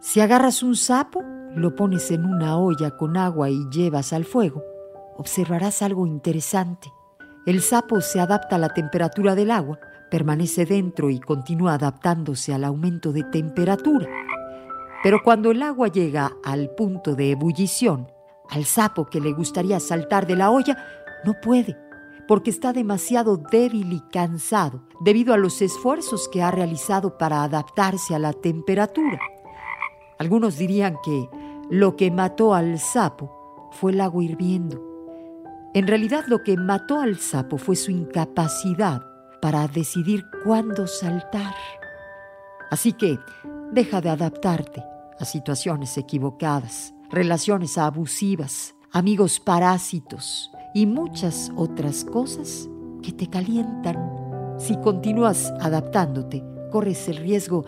Si agarras un sapo, lo pones en una olla con agua y llevas al fuego, observarás algo interesante. El sapo se adapta a la temperatura del agua, permanece dentro y continúa adaptándose al aumento de temperatura. Pero cuando el agua llega al punto de ebullición, al sapo que le gustaría saltar de la olla, no puede, porque está demasiado débil y cansado debido a los esfuerzos que ha realizado para adaptarse a la temperatura. Algunos dirían que lo que mató al sapo fue el agua hirviendo. En realidad lo que mató al sapo fue su incapacidad para decidir cuándo saltar. Así que deja de adaptarte a situaciones equivocadas, relaciones abusivas, amigos parásitos y muchas otras cosas que te calientan. Si continúas adaptándote, corres el riesgo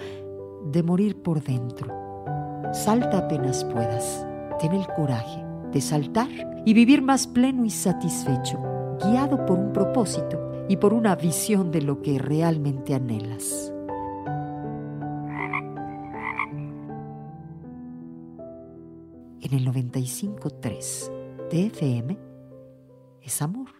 de morir por dentro. Salta apenas puedas. Ten el coraje de saltar y vivir más pleno y satisfecho, guiado por un propósito y por una visión de lo que realmente anhelas. En el 95.3 TFM es amor.